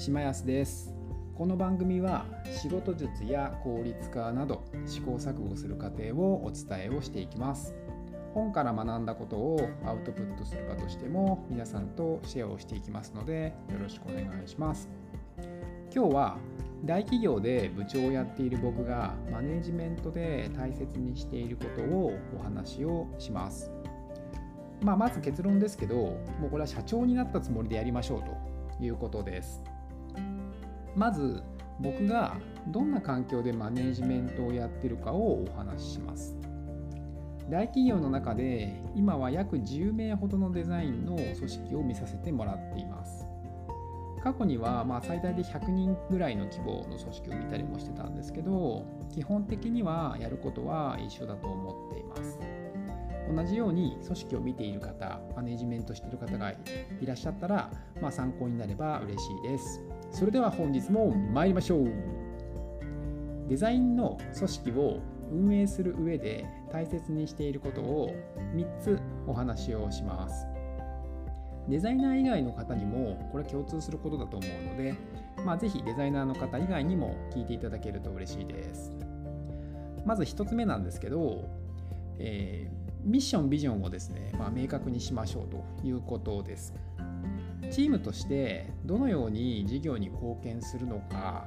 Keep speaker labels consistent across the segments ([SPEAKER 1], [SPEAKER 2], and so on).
[SPEAKER 1] 島安です。この番組は仕事術や効率化など試行錯誤する過程をお伝えをしていきます。本から学んだことをアウトプットする場としても皆さんとシェアをしていきますのでよろしくお願いします。今日は大企業で部長をやっている僕がマネジメントで大切にしていることをお話をします。まあ、まず結論ですけど、もうこれは社長になったつもりでやりましょうということです。まず僕がどんな環境でマネジメントをやってるかをお話しします。大企業の中で今は約10名ほどのデザインの組織を見させてもらっています。過去にはま最大で100人ぐらいの規模の組織を見たりもしてたんですけど基本的にはやることは一緒だと思っています。同じように組織を見ている方マネジメントしている方がいらっしゃったら、まあ、参考になれば嬉しいですそれでは本日も参りましょう。デザインの組織を運営する上で大切にしていることを3つお話をします。デザイナー以外の方にもこれは共通することだと思うので、まあ、ぜひデザイナーの方以外にも聞いていただけると嬉しいです。まず1つ目なんですけど、えーミッション、ビジョンをですね、まあ、明確にしましょうということです。チームとしてどのように事業に貢献するのか、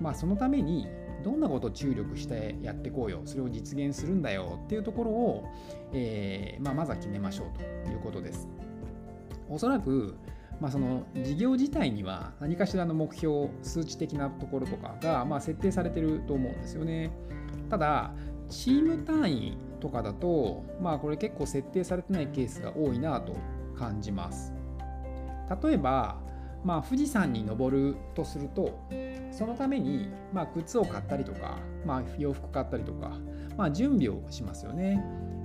[SPEAKER 1] まあ、そのためにどんなことを注力してやっていこうよ、それを実現するんだよっていうところを、えー、まあ、まずは決めましょうということです。おそらく、まあ、その事業自体には何かしらの目標、数値的なところとかが、まあ、設定されてると思うんですよね。ただ、チーム単位とかだと、まあこれ結構設定されてないケースが多いなと感じます。例えば、まあ、富士山に登るとすると、そのために、まあ、靴を買ったりとか、まあ、洋服買ったりとか、まあ、準備をしますよね。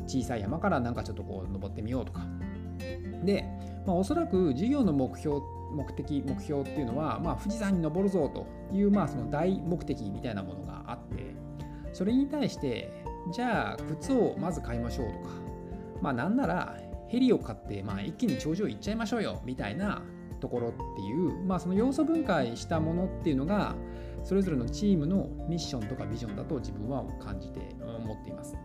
[SPEAKER 1] 小さい山からなんかちょっとこう登ってみようとか。で、まあ、おそらく授業の目標目的目標っていうのは、まあ、富士山に登るぞという、まあ、その大目的みたいなものがあってそれに対してじゃあ靴をまず買いましょうとかまあなんならヘリを買って、まあ、一気に頂上行っちゃいましょうよみたいなところっていう、まあ、その要素分解したものっていうのがそれぞれのチームのミッションとかビジョンだと自分は感じて思っています。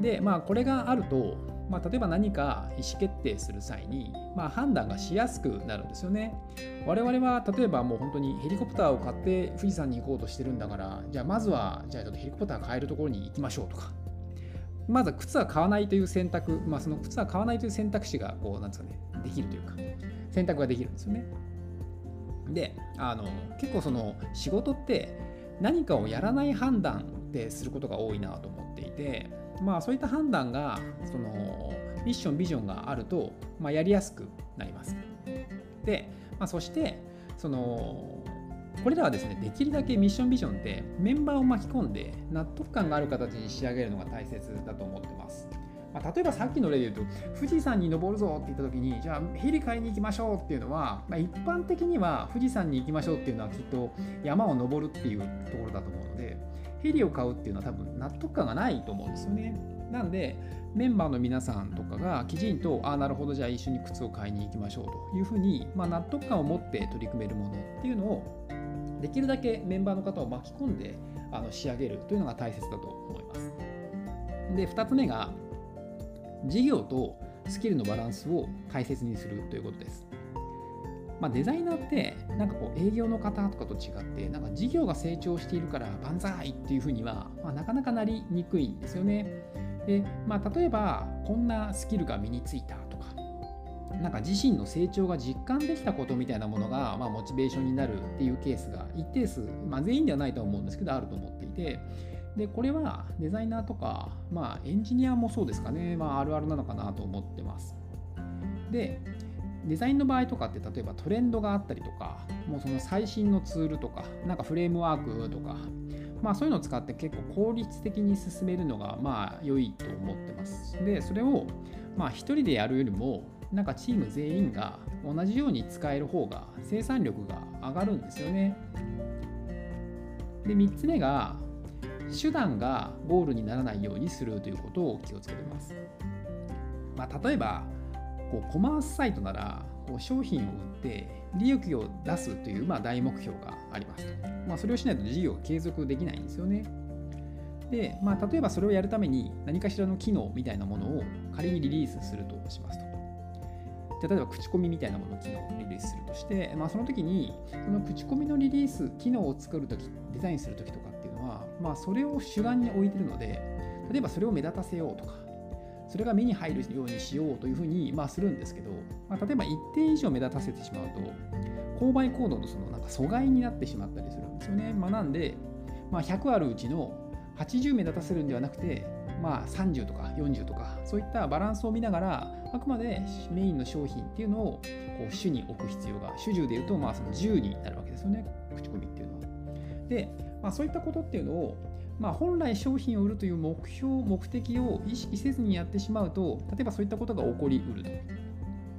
[SPEAKER 1] でまあこれがあると、まあ、例えば何か意思決定する際に、まあ、判断がしやすくなるんですよね。我々は例えばもう本当にヘリコプターを買って富士山に行こうとしてるんだからじゃあまずはじゃあちょっとヘリコプター買えるところに行きましょうとかまず靴は買わないという選択、まあ、その靴は買わないという選択肢がこうなんですかねできるというか選択ができるんですよね。であの結構その仕事って何かをやらない判断ですることが多いなと思っていてまあそういった判断がそのミッションビジョンがあると、まあ、やりやすくなります。で、まあ、そしてそのこれらはですねできるだけミッションビジョンってメンバーを巻き込んで納得感がある形に仕上げるのが大切だと思ってます。まあ、例えばさっきの例で言うと富士山に登るぞって言った時にじゃあヘリ買いに行きましょうっていうのは、まあ、一般的には富士山に行きましょうっていうのはきっと山を登るっていうところだと思うのでヘリを買うっていうのは多分納得感がないと思うんですよね。なんでメンバーの皆さんとかがきちんとああなるほどじゃあ一緒に靴を買いに行きましょうというふうに、まあ、納得感を持って取り組めるものっていうのをできるだけメンバーの方を巻き込んであの仕上げるというのが大切だと思います。で2つ目が事業とスキルのバランスを大切にするということです。まあ、デザイナーってなんかこう営業の方とかと違ってなんか事業が成長しているから万歳っていうふうには、まあ、なかなかなりにくいんですよね。で、まあ、例えばこんなスキルが身についたなんか自身の成長が実感できたことみたいなものが、まあ、モチベーションになるっていうケースが一定数、まあ、全員ではないと思うんですけどあると思っていて。でこれはデザイナーとか、まあ、エンジニアもそうですかね、まあ、あるあるなのかなと思ってます。でデザインの場合とかって例えばトレンドがあったりとかもうその最新のツールとかなんかフレームワークとかまあそういうのを使って結構効率的に進めるのがまあ良いと思ってます。でそれをまあ一人でやるよりもなんかチーム全員が同じように使える方が生産力が上がるんですよね。で3つ目が手段がゴールにならないようにするということを気をつけてます。まあ、例えばこうコマースサイトならこう商品を売って利益を出すという、まあ、大目標がありますと、まあ、それをしないと事業を継続できないんですよねで、まあ、例えばそれをやるために何かしらの機能みたいなものを仮にリリースするとしますと例えば口コミみたいなものを機能リリースするとして、まあ、その時にその口コミのリリース機能を作るときデザインするときとかっていうのは、まあ、それを主眼に置いてるので例えばそれを目立たせようとかそれが目に入るようにしようというふうに、まあ、するんですけど、まあ、例えば一定以上目立たせてしまうと購買行動のそのなんか阻害になってしまったりするんですよね。まあ、なんで、まあ、100あるうちの80目立たせるんではなくて、まあ、30とか40とかそういったバランスを見ながらあくまでメインの商品っていうのをこう主に置く必要が主従でいうとまあその10になるわけですよね口コミっていうのは。で、まあ、そういったことっていうのをまあ、本来商品を売るという目標、目的を意識せずにやってしまうと、例えばそういったことが起こりうると。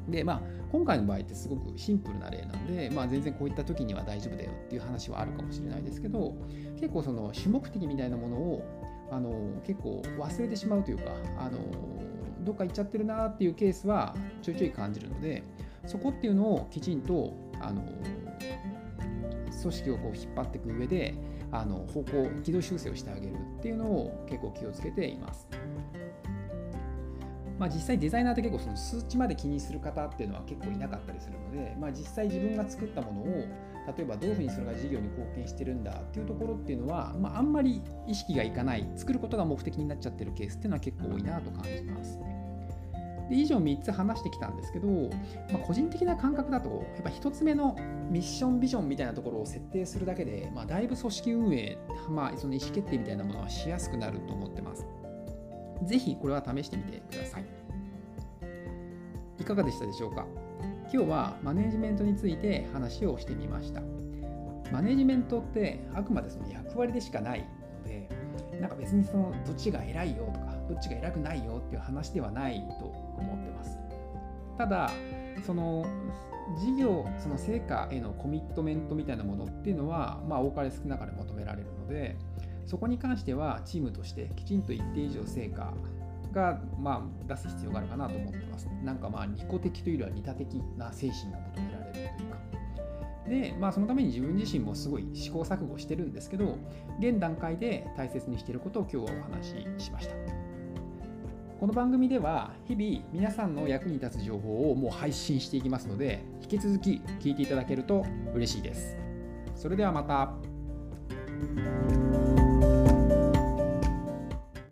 [SPEAKER 1] で、まあ、今回の場合ってすごくシンプルな例なんで、まあ、全然こういった時には大丈夫だよっていう話はあるかもしれないですけど、結構その主目的みたいなものをあの結構忘れてしまうというか、あのどっか行っちゃってるなっていうケースはちょいちょい感じるので、そこっていうのをきちんとあの組織をこう引っ張っていく上で、あの方向軌道修正をしてあげるっていうのを結構気をつけています。まあ、実際デザイナーって結構その数値まで気にする方っていうのは結構いなかったりするので、まあ、実際自分が作ったものを例えばどういうふうにそれが事業に貢献してるんだっていうところっていうのは、まあ、あんまり意識がいかない作ることが目的になっちゃってるケースっていうのは結構多いなと感じます。で以上3つ話してきたんですけど、まあ、個人的な感覚だとやっぱ1つ目のミッションビジョンみたいなところを設定するだけで、まあ、だいぶ組織運営、まあ、その意思決定みたいなものはしやすくなると思ってます。ぜひこれは試してみてください。いかがでしたでしょうか？今日はマネジメントについて話をしてみました。マネジメントってあくまでその役割でしかないので、なんか別にそのどっちが偉いよとか、どっちが偉くないよっていう話ではないと思ってます。ただ、その事業、その成果へのコミットメントみたいなものっていうのは、まあ、多かれ少なかれ求められるので、そこに関してはチームとしてきちんと一定以上成果が、まあ、出す必要があるかなと思ってます。なんかまあ、利己的というよりは利他的な精神が求められるというか。で、まあ、そのために自分自身もすごい試行錯誤してるんですけど、現段階で大切にしていることを今日はお話ししました。この番組では日々皆さんの役に立つ情報をもう配信していきますので、引き続き聞いていただけると嬉しいです。それではまた。